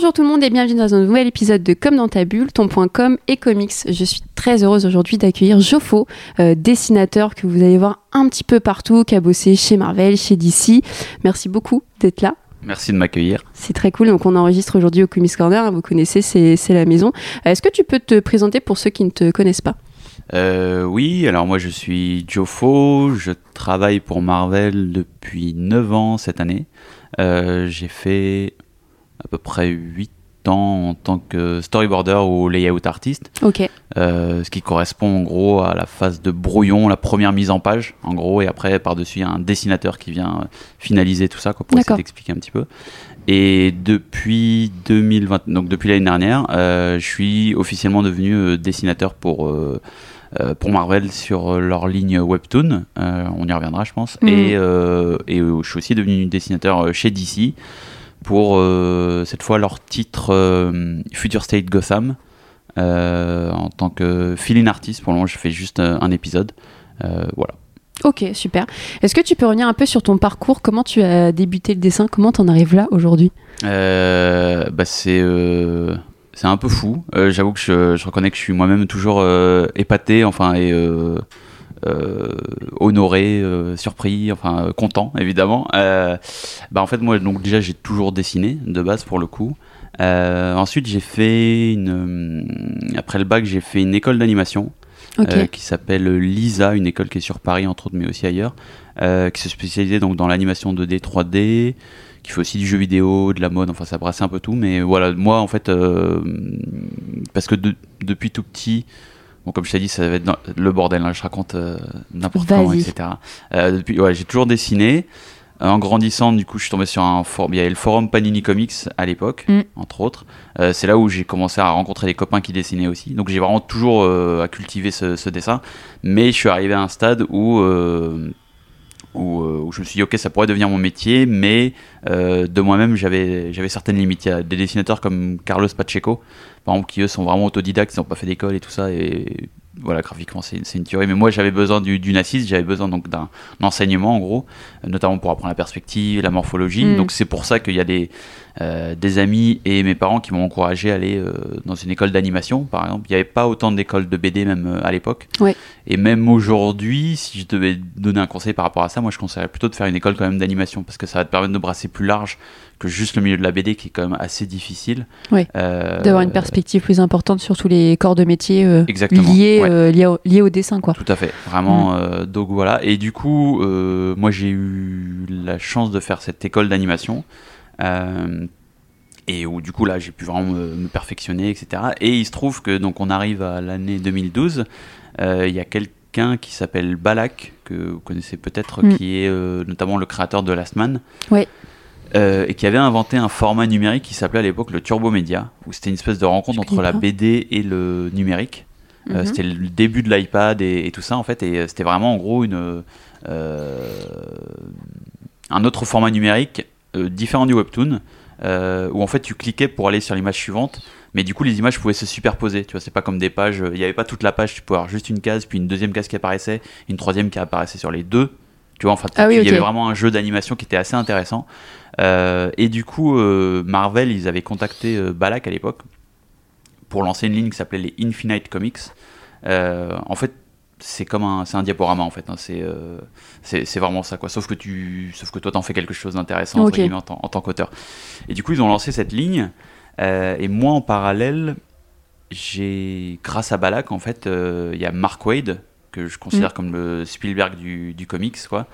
Bonjour tout le monde et bienvenue dans un nouvel épisode de Comme dans ta bulle, ton point com et comics. Je suis très heureuse aujourd'hui d'accueillir Joffo, euh, dessinateur que vous allez voir un petit peu partout, qui a bossé chez Marvel, chez DC. Merci beaucoup d'être là. Merci de m'accueillir. C'est très cool. Donc, on enregistre aujourd'hui au Comics Corner. hein, Vous connaissez, c'est la maison. Est-ce que tu peux te présenter pour ceux qui ne te connaissent pas? Euh, oui, alors moi je suis Joffo, je travaille pour Marvel depuis 9 ans cette année. Euh, J'ai fait à peu près 8 ans en tant que storyboarder ou layout artiste, Ok. euh, ce qui correspond en gros à la phase de brouillon, la première mise en page en gros, et après par-dessus il y a un dessinateur qui vient euh, finaliser tout ça quoi, pour essayer d'expliquer un petit peu. Et depuis 2020, donc depuis l'année dernière, euh, je suis officiellement devenu dessinateur pour euh, euh, pour Marvel sur leur ligne Webtoon. Euh, on y reviendra, je pense. Mhm. Et, euh, et je suis aussi devenu dessinateur chez DC pour euh, cette fois leur titre euh, Future State Gotham euh, en tant que fill-in artist. Pour le moment, je fais juste un épisode. Voilà. Ok, super. Est-ce que tu peux revenir un peu sur ton parcours? Comment tu as débuté le dessin? Comment t'en arrives là aujourd'hui? Bah c'est c'est un peu fou. J'avoue que je, je reconnais que je suis moi-même toujours épaté, enfin et euh, honoré, euh, surpris, enfin euh, content évidemment. Bah en fait moi donc déjà j'ai toujours dessiné de base pour le coup. Ensuite j'ai fait une après le bac j'ai fait une école d'animation qui s'appelle Lisa, une école qui est sur Paris entre autres, mais aussi ailleurs, qui se spécialisait donc dans l'animation 2D, 3D, qui fait aussi du jeu vidéo, de la mode, enfin ça brassait un peu tout. Mais voilà, moi en fait, parce que de- depuis tout petit, bon comme je t'ai dit, ça va être dans- le bordel, hein, je raconte euh, n'importe Vas-y. etc. Euh, depuis, ouais, j'ai toujours dessiné. En grandissant, du coup, je suis tombé sur un forum. Il y avait le forum Panini Comics à l'époque, Mm. entre autres. Euh, c'est là où j'ai commencé à rencontrer des copains qui dessinaient aussi. Donc j'ai vraiment toujours euh, à cultiver ce, ce dessin. Mais je suis arrivé à un stade où, euh, où, euh, où je me suis dit, ok, ça pourrait devenir mon métier, mais euh, de moi-même, j'avais certaines limites. Il y a des dessinateurs comme Carlos Pacheco, par exemple, qui eux sont vraiment autodidactes, ils n'ont pas fait d'école et tout ça. Et voilà, graphiquement, c'est une tuerie. Mais moi, j'avais besoin du- d'une assise, j'avais besoin donc d'un enseignement, en gros, notamment pour apprendre la perspective, la morphologie. Mm. Donc c'est pour ça qu'il y a des, euh, des amis et mes parents qui m'ont encouragé à aller euh, dans une école d'animation, par exemple. Il n'y avait pas autant d'écoles de BD même euh, à l'époque. Et même aujourd'hui, si je devais donner un conseil par rapport à ça, moi je conseillerais plutôt de faire une école quand même d'animation parce que ça va te permettre de brasser plus large que juste le milieu de la BD qui est quand même assez difficile. Ouais. Euh, D'avoir une perspective plus importante sur tous les corps de métier euh, liés, ouais. euh, liés, au, liés au dessin, quoi. Tout à fait, vraiment. euh, donc voilà. Et du coup, moi j'ai eu la chance de faire cette école d'animation. et où du coup là j'ai pu vraiment me, me perfectionner, etc. Et il se trouve que donc on arrive à l'année 2012. euh, Il y a quelqu'un qui s'appelle Balak, que vous connaissez peut-être, Mm. qui est notamment le créateur de Last Man. Ouais. Euh, et qui avait inventé un format numérique qui s'appelait à l'époque le Turbo Média, où c'était une espèce de rencontre entre la. BD et le numérique. Euh, Mhm. c'était le début de l'iPad et, et tout ça en fait et euh, c'était vraiment en gros une un autre format numérique différent du webtoon où en fait tu cliquais pour aller sur l'image suivante mais du coup les images pouvaient se superposer tu vois c'est pas comme des pages il n'y avait pas toute la page tu pouvais avoir juste une case puis une deuxième case qui apparaissait une troisième qui apparaissait sur les deux tu vois enfin Ah oui, il y avait vraiment un jeu d'animation qui était assez intéressant et du coup euh, Marvel ils avaient contacté euh, Balak à l'époque pour lancer une ligne qui s'appelait les Infinite Comics. Euh, en fait, c'est comme un, c'est un diaporama en fait. hein, c'est, euh, c'est, vraiment ça quoi. Sauf que tu, sauf que toi t'en fais quelque chose d'intéressant en, tant- en tant qu'auteur. Et du coup ils ont lancé cette ligne. euh, et moi en parallèle, j'ai, grâce à Balak en fait, euh, il y a Mark Wade que je considère Mm. comme le Spielberg du, du comics quoi.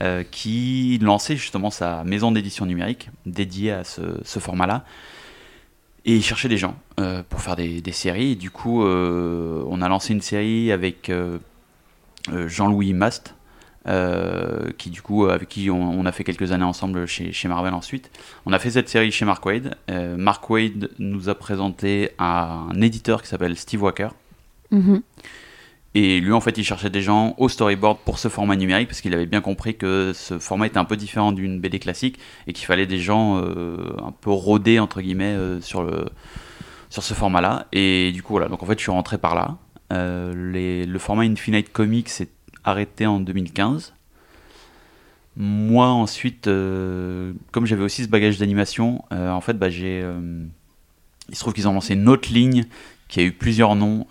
Euh, qui lançait justement sa maison d'édition numérique dédiée à ce, format-là. Et cherchait des gens euh, pour faire des, séries. Du coup, euh, on a lancé une série avec Jean-Louis Mast, qui du coup, avec qui on, a fait quelques années ensemble chez, Marvel ensuite. On a fait cette série chez Mark Wade. Mark Wade nous a présenté un éditeur qui s'appelle Steve Walker. Mhm. Et lui, en fait, il cherchait des gens au storyboard pour ce format numérique parce qu'il avait bien compris que ce format était un peu différent d'une BD classique et qu'il fallait des gens euh, un peu rodés, entre guillemets, euh, sur, le, sur ce format-là. Et du coup, voilà. Donc, en fait, je suis rentré par là. Euh, le format Infinite Comics s'est arrêté en 2015. moi ensuite, comme j'avais aussi ce bagage d'animation, en fait, bah, j'ai, il se trouve qu'ils ont lancé une autre ligne qui a eu plusieurs noms.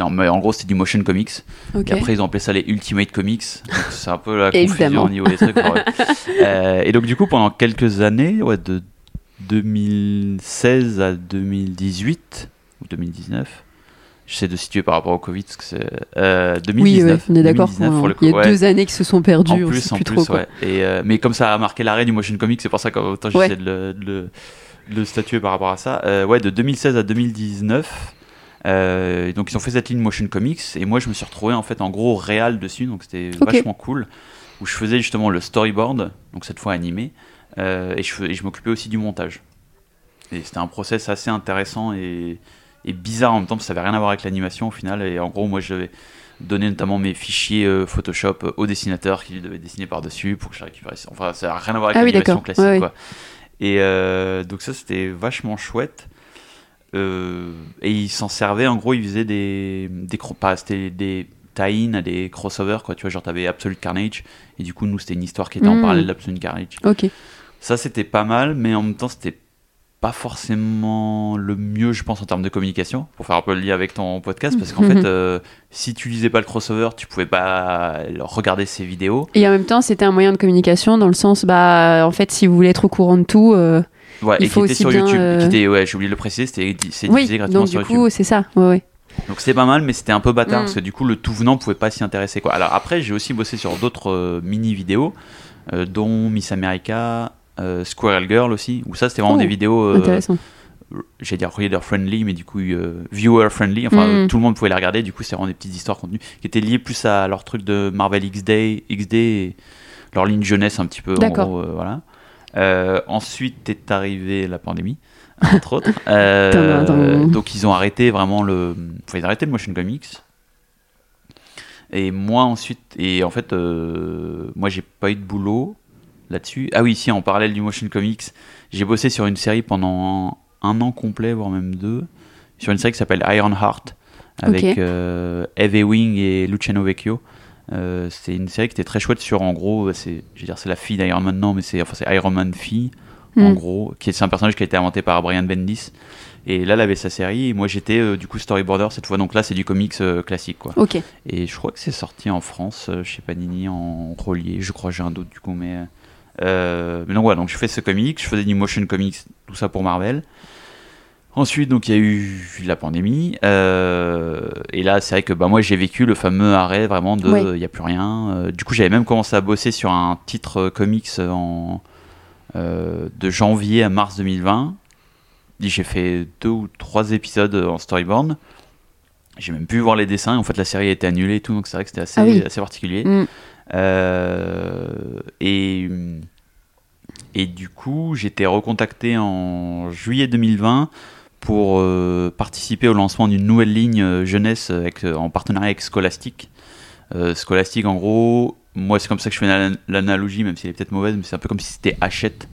Euh, en, mais en gros, c'était du motion comics. Ok. Et après, ils ont appelé ça les Ultimate Comics. C'est un peu la confusion au niveau des trucs. ouais. Euh, et donc, du coup, pendant quelques années, ouais, de 2016 à 2018 ou 2019, j'essaie de situer par rapport au Covid, parce que c'est euh, 2019. oui, ouais, on est d'accord. 2019 pour le Il y a ouais. deux années qui se sont perdues. En plus, en plus trop. ouais. Et, euh, mais comme ça a marqué l'arrêt du motion comics, c'est pour ça qu'autant j'essaie de, le, de le- de le statuer par rapport à ça. Euh, ouais, de 2016 à 2019. Euh, donc ils ont fait cette ligne motion comics et moi je me suis retrouvé en fait en gros réal dessus donc c'était vachement cool où je faisais justement le storyboard donc cette fois animé euh, et je, m'occupais aussi du montage. Et c'était un process assez intéressant et, et bizarre en même temps parce que ça avait rien à voir avec l'animation au final et en gros moi je devais donner notamment mes fichiers euh, Photoshop au dessinateur qui devait dessiner par dessus pour que je récupère enfin ça n'a rien à voir avec Ah l'animation classique Ouais, ouais. quoi. Et euh, donc ça c'était vachement chouette Euh, et ils s'en servaient en gros ils faisaient des des c'était des tie-in à des crossovers quoi tu vois genre t'avais Absolute Carnage et du coup nous c'était une histoire qui était en Mm. parallèle d'Absolute Carnage Ok. ça, c'était pas mal, mais en même temps, c'était pas forcément le mieux, je pense, en termes de communication, pour faire un peu le lien avec ton podcast, parce qu'en fait, euh, si tu lisais pas le crossover, tu pouvais pas regarder ses vidéos. Et en même temps, c'était un moyen de communication dans le sens, bah, en fait, si vous voulez être au courant de tout, euh, Ouais, Il et faut qui était aussi sur bien, YouTube. euh, Qui était, ouais, j'ai oublié de le préciser, c'était c'est oui. diffusé gratuitement Donc sur du YouTube. coup, c'est ça. Ouais, ouais. Donc c'était pas mal, mais c'était un peu bâtard Mm. parce que du coup le tout venant pouvait pas s'y intéresser quoi. Alors après j'ai aussi bossé sur d'autres euh, mini vidéos, euh, dont Miss America, euh, Squirrel Girl aussi, où ça c'était vraiment Oh, des vidéos, Intéressant. j'allais dire reader friendly, mais du coup viewer friendly. Enfin Mm. tout le monde pouvait les regarder. Du coup c'est vraiment des petites histoires contenues qui étaient liées plus à leur truc de Marvel XD, XD, et leur ligne jeunesse un petit peu. En D'accord. gros, voilà. Euh, ensuite est arrivée la pandémie, entre autres. Euh, donc ils ont arrêté vraiment le, enfin ils ont arrêté le motion comics. Et moi ensuite, et en fait, euh, moi j'ai pas eu de boulot là-dessus. Ah oui, si en parallèle du motion comics, j'ai bossé sur une série pendant un an complet, voire même deux, sur une série qui s'appelle Iron Heart avec Ok. euh, Eve Ewing et Luciano Vecchio. Euh, c'est une série qui était très chouette sur en gros, c'est, je veux dire, c'est la fille d'Iron Man, non, mais c'est, enfin, c'est Iron Man fille en Mm. gros, qui est, c'est un personnage qui a été inventé par Brian Bendis. Et là, elle avait sa série, et moi j'étais euh, du coup storyboarder cette fois, donc là c'est du comics euh, classique quoi. Ok. Et je crois que c'est sorti en France, euh, chez Panini, en relié, je crois, j'ai un doute du coup, mais. euh, mais donc voilà, donc je fais ce comic, je faisais du motion comics, tout ça pour Marvel. Ensuite, donc il y a eu la pandémie, euh, et là c'est vrai que bah, moi j'ai vécu le fameux arrêt vraiment de il Ouais. n'y a plus rien. Euh, du coup, j'avais même commencé à bosser sur un titre euh, comics en, de janvier à mars 2020. Et J'ai fait deux ou trois épisodes en storyboard. J'ai même pu voir les dessins. En fait, la série a été annulée et tout, donc c'est vrai que c'était assez, Ah oui. assez particulier. Mm. Et, et du coup, j'étais recontacté en juillet 2020 pour euh, participer au lancement d'une nouvelle ligne euh, jeunesse avec, euh, en partenariat avec Scholastic. Scholastic, en gros, moi c'est comme ça que je fais l'an- l'analogie, même si elle est peut-être mauvaise, mais c'est un peu comme si c'était Hachette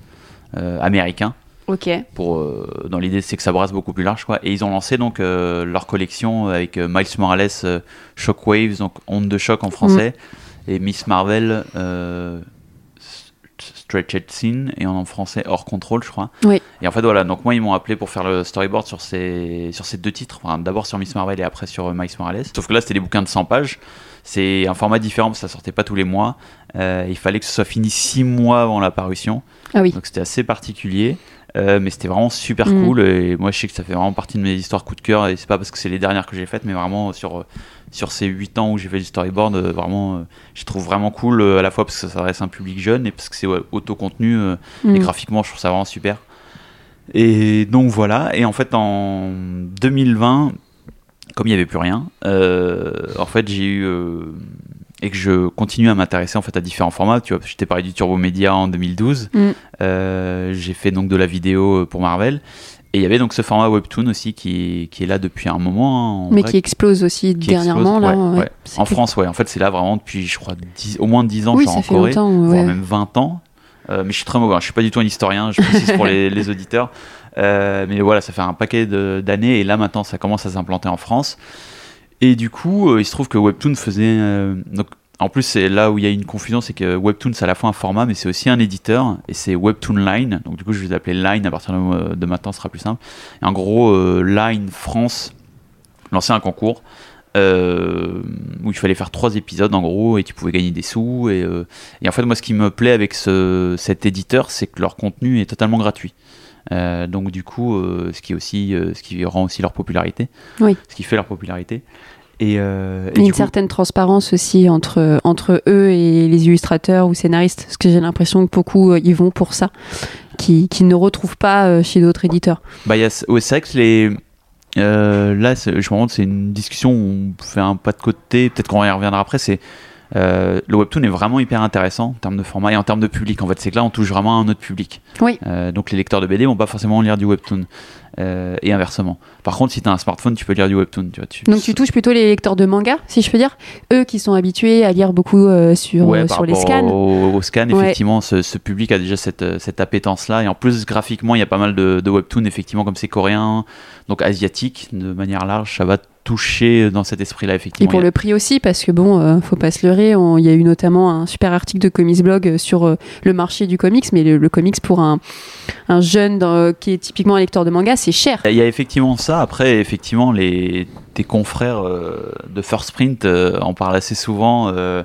américain Ok. pour euh, dans l'idée c'est que ça brasse beaucoup plus large quoi et ils ont lancé donc euh, leur collection avec euh, Miles Morales Shockwaves donc onde de choc en français et Miss Marvel Stretched Scene et en français hors contrôle je crois. Oui. et en fait voilà donc moi ils m'ont appelé pour faire le storyboard sur ces sur ces deux titres. Enfin, d'abord sur Miss Marvel et après sur euh, Miles Morales. Sauf que là c'était des bouquins de 100 pages. C'est un format différent parce que ça sortait pas tous les mois. Euh, il fallait que ce soit fini 6 mois avant la parution. Ah oui. donc c'était assez particulier, euh, mais c'était vraiment super Mm. cool. Et moi je sais que ça fait vraiment partie de mes histoires coup de cœur. Et c'est pas parce que c'est les dernières que j'ai faites, mais vraiment sur, euh, sur ces 8 ans où j'ai fait du storyboard, euh, vraiment, euh, je trouve vraiment cool à la fois parce que ça s'adresse à un public jeune et parce que c'est ouais, auto-contenu. euh, Mm. Et graphiquement, je trouve ça vraiment super. Et donc voilà. Et en fait, en 2020, comme il n'y avait plus rien, en fait, j'ai eu. Et que je continue à m'intéresser en fait à différents formats. Tu vois, je t'ai parlé du Turbo Media en 2012. Mm. Euh, j'ai fait donc de la vidéo euh, pour Marvel. Et il y avait donc ce format Webtoon aussi qui, qui est là depuis un moment. hein, Mais vrai, qui explose aussi qui dernièrement explose. là. Ouais, ouais. En que- France, ouais. En fait, c'est là vraiment depuis, je crois, 10 au moins 10 ans, Oui, genre ça en fait Corée longtemps. voire ouais. même 20 ans. Euh, mais je suis très mauvais, hein. je suis pas du tout un historien, je précise pour les, les auditeurs. Euh, mais voilà, ça fait un paquet d'années et là maintenant ça commence à s'implanter en France. Et du coup, euh, il se trouve que Webtoon faisait. euh, donc, en plus, c'est là où il y a une confusion, c'est que Webtoon, c'est à la fois un format, mais c'est aussi un éditeur, et c'est Webtoon Line. Donc, du coup, je vais appeler Line à partir de, de maintenant, ce sera plus simple. Et en gros, euh, Line France lançait un concours euh, où il fallait faire trois épisodes, en gros, et tu pouvais gagner des sous. Et, euh, en fait, moi, ce qui me plaît avec ce, cet éditeur, c'est que leur contenu est totalement gratuit. Euh, donc du coup, euh, ce qui est aussi, euh, ce qui rend aussi leur popularité, Oui. ce qui fait leur popularité. Et, et une coup- certaine transparence aussi entre, entre eux et les illustrateurs ou scénaristes, parce que j'ai l'impression que beaucoup y vont pour ça, qui, qui ne retrouvent pas chez d'autres éditeurs. Bah, il y a, ouais, c'est vrai que les. là, je me rends compte, c'est une discussion où on fait un pas de côté. Peut-être qu'on y reviendra après. C'est euh, le webtoon est vraiment hyper intéressant en termes de format et en termes de public. En fait, c'est que là, on touche vraiment à un autre public. Oui. Euh, donc, les lecteurs de BD vont pas forcément lire du webtoon euh, et inversement. Par contre, si tu as un smartphone, tu peux lire du webtoon. Tu vois, tu- Donc tu touches plutôt les lecteurs de manga, si je peux dire, eux qui sont habitués à lire beaucoup euh, sur, Ouais, euh, par sur les scans. Au, au scan, Ouais. effectivement, ce, ce public a déjà cette, cette appétence-là. Et en plus, graphiquement, il y a pas mal de, de webtoons, effectivement, comme c'est coréen, donc asiatique, de manière large, ça va toucher dans cet esprit-là, Et effectivement. pour y a- le prix aussi, parce que bon, euh, faut pas se leurrer, il y a eu notamment un super article de Comics Blog sur euh, le marché du comics, mais le, le comics pour un, un jeune dans- qui est typiquement un lecteur de manga, c'est cher. Il y a effectivement ça. Après, effectivement, les, tes confrères euh, de First Print euh, en parlent assez souvent euh,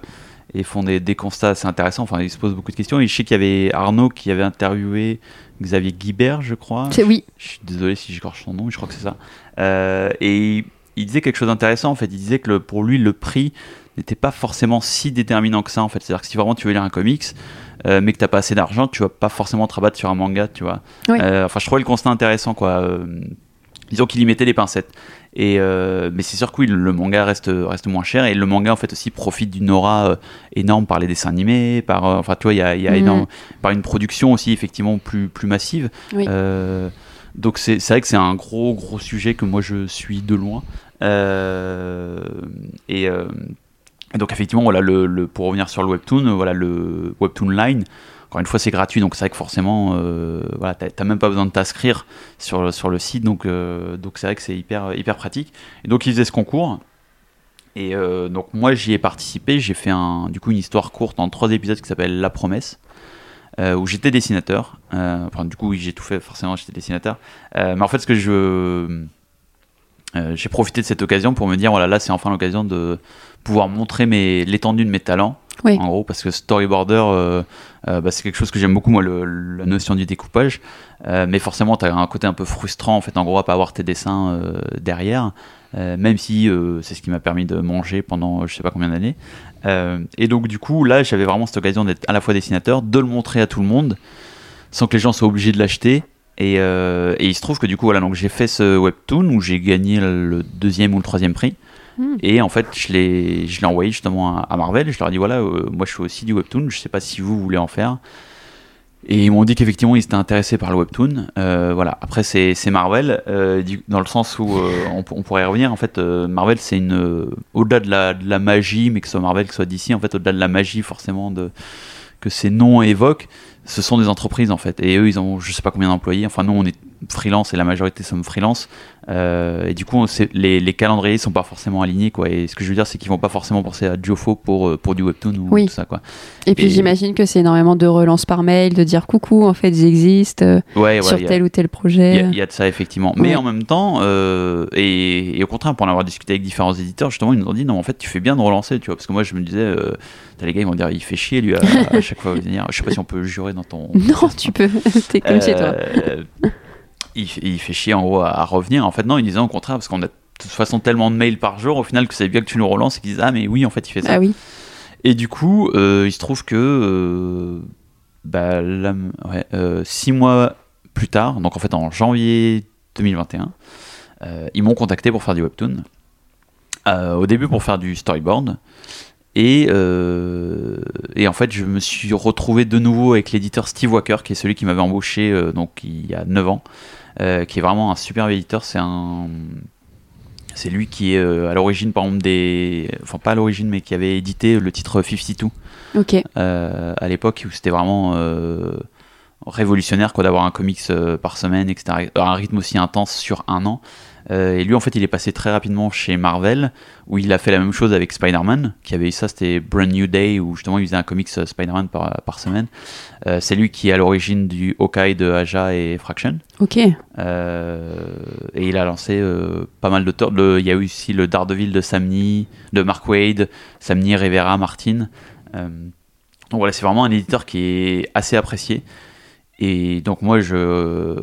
et font des, des constats assez intéressants. Enfin, ils se posent beaucoup de questions. Et je sais qu'il y avait Arnaud qui avait interviewé Xavier Guibert, je crois. C'est oui, Je suis désolé si j'écorche son nom, mais je crois que c'est ça. Euh, et il disait quelque chose d'intéressant. En fait, il disait que le- pour lui, le prix n'était pas forcément si déterminant que ça. En fait, c'est-à-dire que si vraiment tu veux lire un comics, euh, mais que t'as pas assez d'argent, tu vas pas forcément te rabattre sur un manga, tu vois. Oui. Euh, enfin, je trouvais le constat intéressant, quoi. Euh, disons qu'il y mettait les pincettes. Et euh, mais c'est sûr que oui, le manga reste reste moins cher et le manga en fait aussi profite d'une aura énorme par les dessins animés, par enfin tu vois il y a, il y a Mhm. énorme par une production aussi effectivement plus plus massive. Oui. Donc c'est c'est vrai que c'est un gros gros sujet que moi je suis de loin. Euh, et, euh, et donc effectivement voilà le, pour revenir sur le webtoon voilà le webtoon line encore une fois c'est gratuit donc c'est vrai que forcément euh, voilà t'as même pas besoin de t'inscrire sur sur le site donc euh, donc c'est vrai que c'est hyper hyper pratique. Et donc ils faisaient ce concours. Et donc moi j'y ai participé. J'ai fait un du coup une histoire courte en trois épisodes qui s'appelle La Promesse où j'étais dessinateur. Enfin du coup oui j'ai tout fait forcément j'étais dessinateur. Mais en fait ce que je euh, j'ai profité de cette occasion pour me dire voilà là c'est enfin l'occasion de pouvoir montrer mes l'étendue de mes talents Oui. en gros parce que storyboarder euh, euh, bah, c'est quelque chose que j'aime beaucoup moi le- la notion du découpage. Euh, mais forcément tu as un côté un peu frustrant en fait en gros à pas avoir tes dessins euh, derrière. Euh, même si euh, c'est ce qui m'a permis de manger pendant je sais pas combien d'années. Euh, et donc du coup là j'avais vraiment cette occasion d'être à la fois dessinateur de le montrer à tout le monde sans que les gens soient obligés de l'acheter et, euh, et il se trouve que du coup voilà donc j'ai fait ce webtoon où j'ai gagné le deuxième ou le troisième prix. Hmm. et en fait je l'ai je l'ai envoyé justement à, à Marvel et je leur ai dit voilà euh, moi je fais aussi du webtoon je sais pas si vous voulez en faire. Et ils m'ont dit qu'effectivement ils étaient intéressés par le webtoon. Euh, voilà. Après c'est c'est Marvel euh, dans le sens où euh, on, on pourrait y revenir. En fait Marvel c'est une au-delà de la, de la magie mais que ce soit Marvel que ce soit d'ici en fait au-delà de la magie forcément de que ces noms évoquent ce sont des entreprises en fait. Et eux ils ont je sais pas combien d'employés. Enfin nous on est freelance et la majorité sommes freelance Euh, et du coup on les, les calendriers sont pas forcément alignés quoi et ce que je veux dire c'est qu'ils vont pas forcément penser à Jofo pour euh, pour du webtoon ou Oui. tout ça quoi Et puis Et- j'imagine que c'est énormément de relances par mail, de dire coucou, en fait j'existe euh, ouais, ouais, sur a- tel ou tel projet. il y a de ça effectivement. Mais en même temps, euh, et, et au contraire, pour en avoir discuté avec différents éditeurs, justement, ils nous ont dit non, en fait, tu fais bien de relancer, tu vois. Parce que moi, je me disais, les gars, ils vont dire, il fait chier lui à, à chaque fois. venir. Je sais pas si on peut jurer dans ton. Non, tu peux, t'es comme chez toi. Il, fait- il fait chier en gros à, à revenir. En fait, non, ils disaient au contraire, parce qu'on a de toute façon tellement de mails par jour, au final, que c'est bien que tu nous relances et qu'ils disent, ah, mais oui, en fait, il fait ça. Ah oui, Et du coup, euh, il se trouve que euh, bah, là, ouais, euh, six mois plus tard, donc en fait en janvier 2021, euh, ils m'ont contacté pour faire du webtoon. Au début pour faire du storyboard. Et, euh, et en fait, je me suis retrouvé de nouveau avec l'éditeur Steve Walker, qui est celui qui m'avait embauché euh, donc, il y a 9 ans, euh, qui est vraiment un super éditeur. C'est un. C'est lui qui est à l'origine, par exemple, des. Enfin, pas à l'origine, mais qui avait édité le titre 52 ok. euh, à l'époque où c'était vraiment révolutionnaire quoi d'avoir un comics par semaine etc un rythme aussi intense sur un an Euh, et lui, en fait, il est passé très rapidement chez Marvel, où il a fait la même chose avec Spider-Man, qui avait eu ça, c'était Brand New Day, où justement il faisait un comics euh, Spider-Man par, par semaine. Euh, c'est lui qui est à l'origine du Hawkeye de Aja et Fraction. Ok. Euh, et il a lancé pas mal d'auteurs. Il y a eu aussi le Daredevil de Samni, de Mark Wade, Samni, Rivera, Martin. Donc voilà, c'est vraiment un éditeur qui est assez apprécié. Et donc moi, je,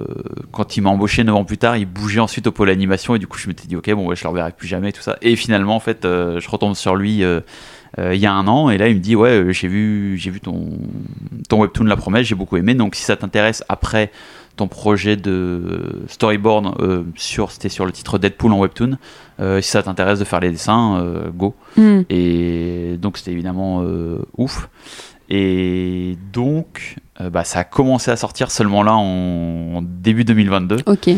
quand il m'a embauché 9 ans plus tard, il bougeait ensuite au pôle animation et du coup je m'étais dit ok bon ouais, je le reverrai plus jamais tout ça. Et finalement en fait, euh, je retombe sur lui euh, euh, il y a un an et là il me dit ouais j'ai vu j'ai vu ton ton webtoon La Promesse, j'ai beaucoup aimé. Donc si ça t'intéresse après ton projet de storyboard sur c'était sur le titre Deadpool en webtoon, si ça t'intéresse de faire les dessins, go. Hmm. Et donc c'était évidemment ouf. Et donc euh, bah, ça a commencé à sortir seulement là en, en début 2022. Ok.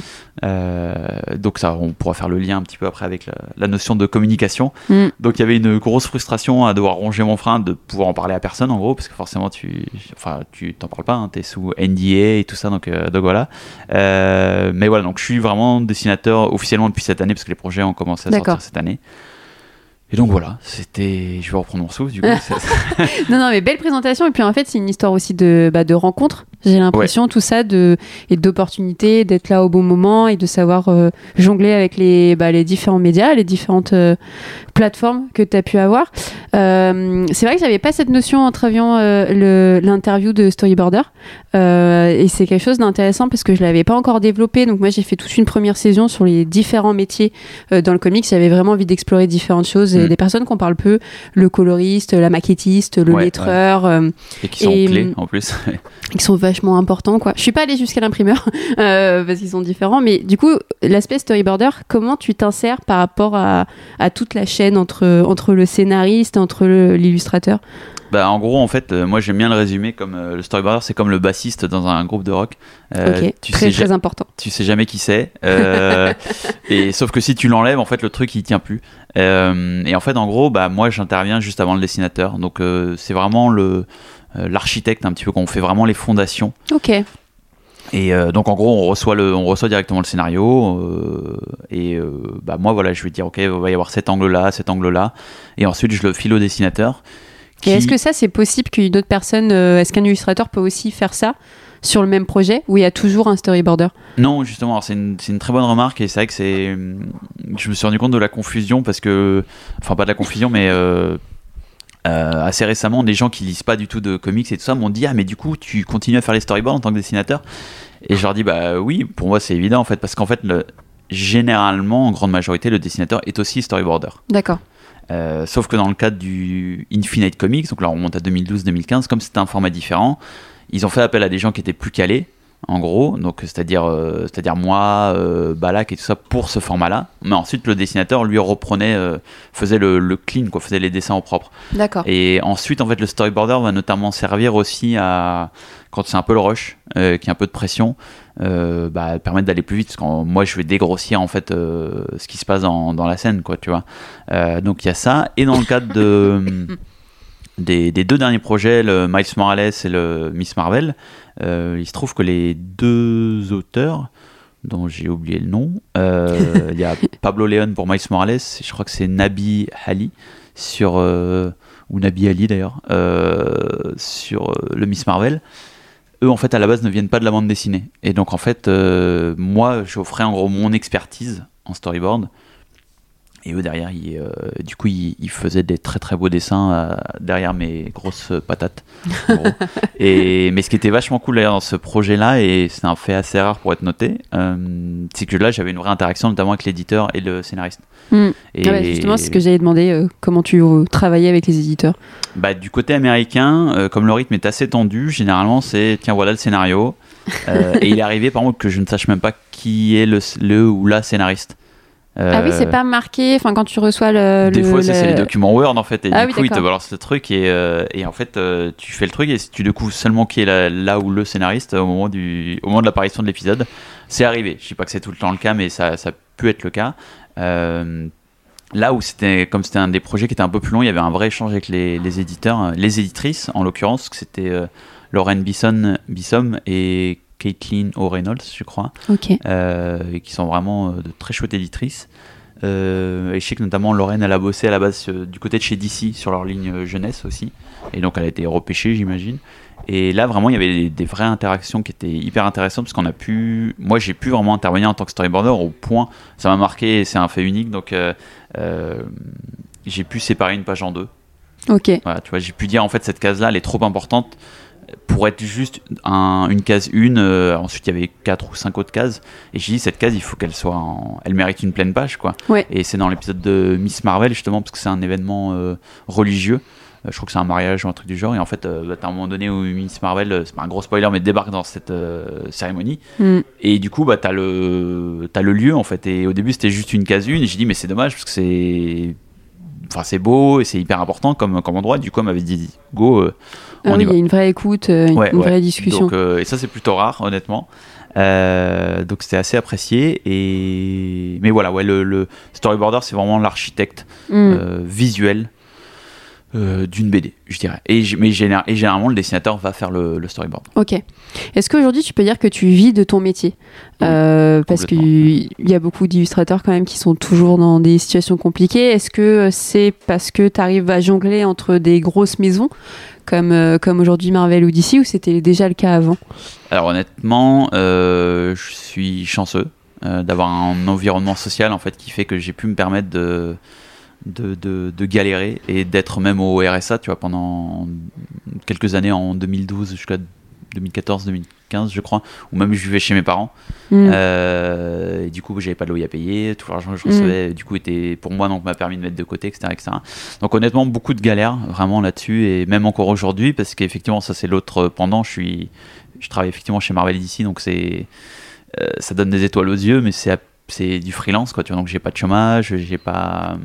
Euh, donc ça, on pourra faire le lien un petit peu après avec la, la notion de communication. Mm. Donc il y avait une grosse frustration à devoir ronger mon frein, de pouvoir en parler à personne en gros, parce que forcément tu, enfin tu t'en parles pas, hein, t'es sous NDA et tout ça, donc, euh, donc voilà. Euh, mais voilà, donc je suis vraiment dessinateur officiellement depuis cette année, parce que les projets ont commencé à sortir cette année. Et donc voilà, c'était, je vais reprendre mon souffle du coup. Non, non, mais belle présentation. Et puis en fait, c'est une histoire aussi de, bah, de rencontre. J'ai l'impression, tout ça, de, et d'opportunités, d'être là au bon moment et de savoir euh, jongler avec les, bah, les différents médias, les différentes euh, plateformes que tu as pu avoir. Euh, c'est vrai que j'avais pas cette notion en travaillant l'interview de Storyboarder. Et c'est quelque chose d'intéressant parce que je l'avais pas encore développé. Donc moi, j'ai fait toute une première saison sur les différents métiers dans le comics. J'avais vraiment envie d'explorer différentes choses et Mm. des personnes qu'on parle peu le coloriste, la maquettiste, le Ouais, lettreur, et qui sont Et, clés en plus. qui sont vachement importants. Quoi. Je suis pas allée jusqu'à l'imprimeur euh, parce qu'ils sont différents, mais du coup, l'aspect storyboarder, comment tu t'insères par rapport à, à toute la chaîne entre, entre le scénariste entre l'illustrateur? Bah, en gros, en fait, euh, moi j'aime bien le résumer comme euh, le storyboarder, c'est comme le bassiste dans un groupe de rock. Euh, Ok, tu, très sais très important. tu sais jamais qui c'est. et sauf que si tu l'enlèves, en fait, le truc il tient plus. Et en fait, en gros, bah moi j'interviens juste avant le dessinateur. Donc c'est vraiment le l'architecte un petit peu quand on fait vraiment les fondations. Ok, Et euh, donc en gros, on reçoit le, on reçoit directement le scénario. euh, et euh, bah moi voilà, je vais dire ok, il va y avoir cet angle là, cet angle là. Et ensuite je le file au dessinateur. et est-ce que ça c'est possible qu'une autre personne, euh, est-ce qu'un illustrateur peut aussi faire ça sur le même projet où il y a toujours un storyboarder? Non, justement, c'est une, c'est une très bonne remarque et c'est vrai que c'est. Je me suis rendu compte de la confusion parce que. Enfin, pas de la confusion, mais. Euh, assez récemment, des gens qui lisent pas du tout de comics et tout ça m'ont dit Ah, mais du coup, tu continues à faire les storyboards en tant que dessinateur? Et je leur dis Bah oui, pour moi, c'est évident en fait, parce qu'en fait, le- généralement, en grande majorité, le dessinateur est aussi storyboarder. D'accord. Euh, sauf que dans le cadre du Infinite Comics, donc là on remonte à 2012-2015, comme c'était un format différent, ils ont fait appel à des gens qui étaient plus calés, en gros, donc c'est-à-dire euh, c'est-à-dire moi, euh, Balak et tout ça pour ce format-là. Mais ensuite le dessinateur lui reprenait, euh, faisait le, le clean, quoi, faisait les dessins au propre. D'accord. Et ensuite en fait le storyboarder va notamment servir aussi à quand c'est un peu le rush, y a un peu de pression, bah, permettre d'aller plus vite parce que moi je vais dégrossir en fait ce qui se passe dans, dans la scène, quoi, tu vois. Donc il y a ça. Et dans le cadre de, des, des deux derniers projets, le Miles Morales et le Miss Marvel, euh, il se trouve que les deux auteurs, dont j'ai oublié le nom, euh, il y a Pablo León pour Miles Morales, et je crois que c'est Nabi Ali sur euh, ou Nabi Ali d'ailleurs sur le Miss Marvel. Eux en fait à la base ne viennent pas de la bande dessinée et donc en fait moi j'offrais en gros mon expertise en storyboard et eux derrière, ils, euh, du coup, ils, ils faisaient des très très beaux dessins euh, derrière mes grosses patates. gros. et, mais ce qui était vachement cool d'ailleurs dans ce projet-là, et c'est un fait assez rare pour être noté, euh, c'est que là j'avais une vraie interaction notamment avec l'éditeur et le scénariste. Et Ah bah, justement, c'est ce que j'allais demander, euh, comment tu euh, travaillais avec les éditeurs. bah, du côté américain, euh, comme le rythme est assez tendu, généralement c'est tiens voilà le scénario. Euh, et il est arrivé par contre que je ne sache même pas qui est le, le ou la scénariste. Ah oui, Euh, c'est pas marqué, enfin quand tu reçois le... Des le- fois, c'est le- les documents Word en fait, et Ah du oui, coup, ils te balancent le truc, et, euh, et en fait, euh, tu fais le truc, et tu découvres seulement qui est là, là ou le scénariste au moment, du, au moment de l'apparition de l'épisode, c'est arrivé. Je dis pas que c'est tout le temps le cas, mais ça, ça peut être le cas. Euh, là où c'était, comme c'était un des projets qui était un peu plus long, il y avait un vrai échange avec les, les éditeurs, euh, les éditrices en l'occurrence, que c'était euh, Lauren Bisson, Bissom et Caitlin O'Reynolds, je crois, euh, et qui sont vraiment euh, de très chouettes éditrices. Euh, et je sais que notamment Lorraine, elle a bossé à la base euh, du côté de chez DC sur leur ligne euh, jeunesse aussi. Et donc elle a été repêchée, j'imagine. Et là, vraiment, il y avait des, des vraies interactions qui étaient hyper intéressantes parce qu'on a pu. Moi, j'ai pu vraiment intervenir en tant que storyboarder au point. Ça m'a marqué et c'est un fait unique. Donc, j'ai pu séparer une page en deux. Ok. Voilà, tu vois, j'ai pu dire en fait cette case-là, elle est trop importante pour être juste un- une case une. euh, ensuite, il y avait quatre ou cinq autres cases. Et j'ai dit cette case, il faut qu'elle soit, en- elle mérite une pleine page, quoi. Ouais. Et c'est dans l'épisode de Miss Marvel justement parce que c'est un événement euh, religieux. Euh, je crois que c'est un mariage ou un truc du genre. Et en fait, euh, bah, t'as un moment donné où Miss Marvel, euh, c'est pas un gros spoiler, mais débarque dans cette cérémonie. Hmm. Et du coup, bah, t'as le, t'as le lieu en fait. Et au début, c'était juste une case une. Et j'ai dit, mais c'est dommage parce que c'est, enfin, c'est beau et c'est hyper important comme, comme endroit. Du coup, elle m'avait dit, go, euh, Ah on oui, y il va. y a une vraie écoute, euh, une, Ouais, une ouais. vraie discussion. Donc, euh, et ça, c'est plutôt rare, honnêtement. Euh, donc, c'était assez apprécié. Et mais voilà, ouais, le, le storyboarder, c'est vraiment l'architecte euh, visuel euh, d'une BD, je dirais. Et, g- mais général- et généralement, le dessinateur va faire le, le storyboard. Ok. Est-ce qu'aujourd'hui tu peux dire que tu vis de ton métier? Euh, Parce qu'il y a beaucoup d'illustrateurs quand même qui sont toujours dans des situations compliquées. Est-ce que c'est parce que tu arrives à jongler entre des grosses maisons comme, euh, comme aujourd'hui Marvel ou DC ou c'était déjà le cas avant? Alors honnêtement, je suis chanceux d'avoir un environnement social en fait qui fait que j'ai pu me permettre de de, de, de galérer et d'être même au RSA, tu vois, pendant quelques années en 2012 jusqu'à 2014, 2015, je crois, ou même je vivais chez mes parents. Hmm. Euh, et du coup, j'avais pas de loyer à payer, tout l'argent que je recevais, du coup, était pour moi, donc m'a permis de mettre de côté, etc., etc. Donc, honnêtement, beaucoup de galères vraiment là-dessus, et même encore aujourd'hui, parce qu'effectivement, ça c'est l'autre pendant. Je suis, je travaille effectivement chez Marvel d'ici, donc c'est, euh, ça donne des étoiles aux yeux, mais c'est, c'est du freelance, quoi. Tu vois, donc j'ai pas de chômage, j'ai pas.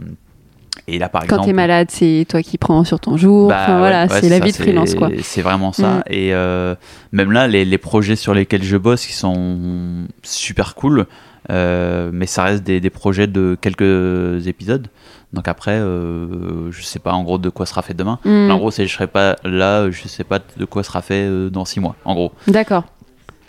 Et là, par Quand exemple. t'es malade, c'est toi qui prends sur ton jour. Bah Enfin, voilà, ouais, c'est la ça, vie de freelance quoi. C'est vraiment ça. Mm. Et euh, même là, les, les projets sur lesquels je bosse, qui sont super cool, euh, mais ça reste des, des projets de quelques épisodes. Donc après, euh, je sais pas en gros de quoi sera fait demain. Hmm. En gros, si je serai pas là, je sais pas de quoi sera fait euh, dans six mois. En gros. D'accord.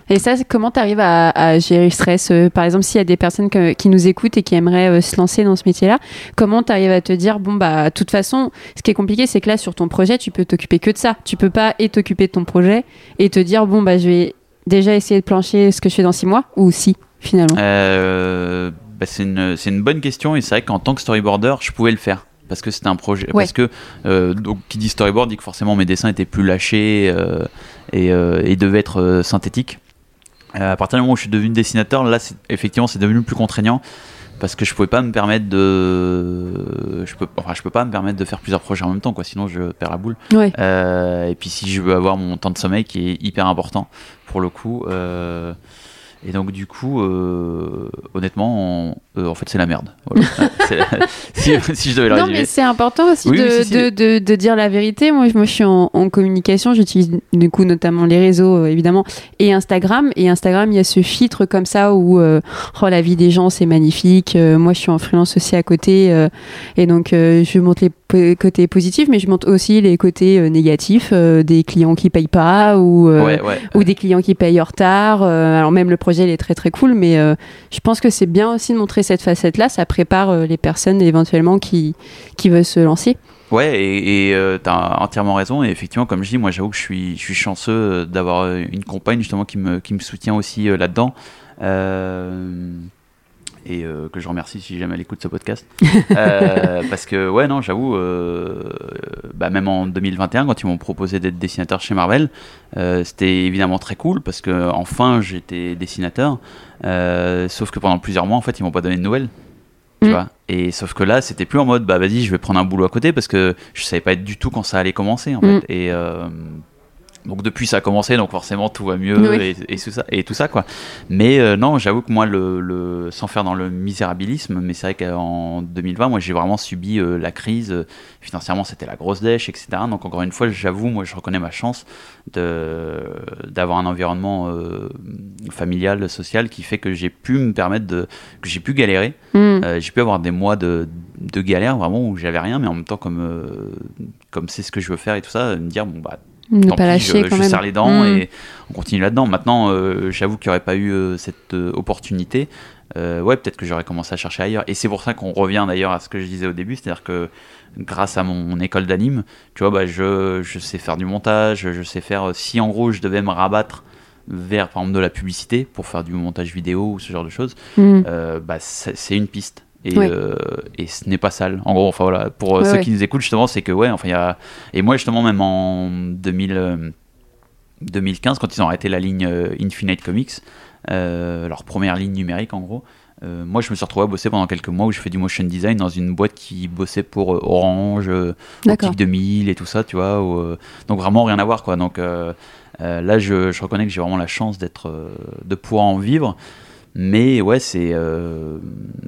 Et ça, comment tu arrives à, à gérer le stress euh, Par exemple, s'il y a des personnes que- qui nous écoutent et qui aimeraient euh, se lancer dans ce métier-là, comment tu arrives à te dire, bon, bah, de toute façon, ce qui est compliqué, c'est que là, sur ton projet, tu peux t'occuper que de ça. Tu peux pas et t'occuper de ton projet et te dire, bon, bah, je vais déjà essayer de plancher ce que je fais dans six mois ou si, finalement. Euh, bah, c'est une, c'est une bonne question et c'est vrai qu'en tant que storyboarder, je pouvais le faire. Parce que c'était un projet. Ouais. Parce que, euh, donc, qui dit storyboard dit que forcément mes dessins étaient plus lâchés euh, et, euh, et devaient être synthétiques. Euh, à partir du moment où je suis devenu dessinateur, là, c'est- effectivement, c'est devenu plus contraignant parce que je pouvais pas me permettre de. Je peux, enfin, je peux pas me permettre de faire plusieurs projets en même temps, quoi, sinon je perds la boule. Ouais. Euh, et puis si je veux avoir mon temps de sommeil qui est hyper important pour le coup. euh, et donc du coup, euh, honnêtement, on- euh, en fait c'est la merde. Voilà. C'est- si, si je devais le Non, mais c'est important aussi Oui, de, oui, si, si. de, de- de dire la vérité. Moi, je, moi, je suis en, en communication, j'utilise du coup notamment les réseaux, euh, évidemment, et Instagram. Et Instagram, il y a ce filtre comme ça où oh, la vie des gens, c'est magnifique. Moi, je suis en freelance aussi à côté. et donc, je montre les côtés positifs, mais je montre aussi les côtés euh, négatifs euh, des clients qui payent pas ou, euh, Ouais, ouais. ou des clients qui payent en retard. Euh, alors même le projet il est très très cool, mais euh, je pense que c'est bien aussi de montrer cette facette-là. Ça prépare euh, les personnes éventuellement qui, qui veulent se lancer. Ouais, et et, tu as entièrement raison. Et effectivement, comme je dis, moi j'avoue que je suis, je suis chanceux euh, d'avoir euh, une compagne justement qui me, qui me soutient aussi euh, là-dedans. Euh, et euh, que je remercie si jamais elle écoute ce podcast. Euh, parce que, ouais, non, j'avoue, euh, bah, même en 2021, quand ils m'ont proposé d'être dessinateur chez Marvel, c'était évidemment très cool parce que enfin j'étais dessinateur. Sauf que pendant plusieurs mois, en fait, ils m'ont pas donné de nouvelles. Tu Mm. vois et sauf que là, c'était plus en mode, bah vas-y, je vais prendre un boulot à côté parce que je savais pas du tout quand ça allait commencer, en Mm. fait. Et. Donc depuis ça a commencé, donc forcément tout va mieux Oui. et, et tout ça, et tout ça quoi. Mais euh, non, j'avoue que moi, le, le- sans faire dans le misérabilisme, mais c'est vrai qu'en 2020, moi j'ai vraiment subi euh, la crise. financièrement, c'était la grosse dèche, etc. Donc encore une fois, j'avoue, moi je reconnais ma chance de d'avoir un environnement euh, familial, social, qui fait que j'ai pu me permettre de que j'ai pu galérer. Mm. J'ai pu avoir des mois de, de galère vraiment où j'avais rien, mais en même temps comme comme c'est ce que je veux faire et tout ça, me dire bon bah Ne tant pas pis, lâcher je, quand je même. serre les dents Mm. et on continue là-dedans. Maintenant, euh, j'avoue qu'il n'y aurait pas eu euh, cette euh, opportunité. ouais, peut-être que j'aurais commencé à chercher ailleurs. Et c'est pour ça qu'on revient d'ailleurs à ce que je disais au début, c'est-à-dire que grâce à mon école d'anime, tu vois, bah, je, je sais faire du montage, je sais faire. Si en gros je devais me rabattre vers par exemple de la publicité pour faire du montage vidéo ou ce genre de choses, Mm. euh, bah, c'est une piste. Et, Ouais. euh, et ce n'est pas sale. En gros, enfin voilà, pour euh, Ouais, ceux ouais. qui nous écoutent, justement, c'est que ouais, enfin il y a. Et moi, justement, même en 2000, euh, 2015, quand ils ont arrêté la ligne euh, Infinite Comics, euh, leur première ligne numérique en gros, euh, moi je me suis retrouvé à bosser pendant quelques mois où je fais du motion design dans une boîte qui bossait pour euh, Orange, euh. Optique 2000 et tout ça, tu vois. où, euh, donc vraiment rien à voir quoi. Donc euh, euh, là, je, je reconnais que j'ai vraiment la chance d'être, euh, de pouvoir en vivre. Mais ouais, c'est, euh,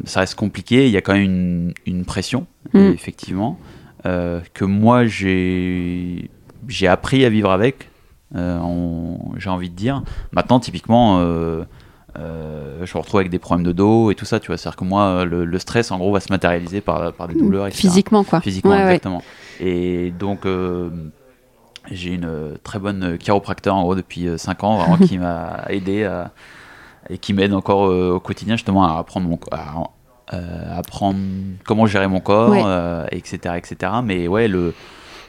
ça reste compliqué. Il y a quand même une, une pression, Mm. effectivement, euh, que moi j'ai, j'ai appris à vivre avec. euh, j'ai envie de dire. Maintenant, typiquement, je me retrouve avec des problèmes de dos et tout ça. Tu vois, c'est-à-dire que moi, le, le stress, en gros, va se matérialiser par, par des douleurs, etc. Physiquement, quoi. Physiquement, Ouais, ouais. exactement. Et donc, j'ai une très bonne chiropracteur en gros depuis 5 ans, vraiment, qui m'a aidé à- et qui m'aide encore euh, au quotidien justement à apprendre, mon, à, euh, apprendre comment gérer mon corps, Ouais. euh, etc., etc. Mais ouais, le,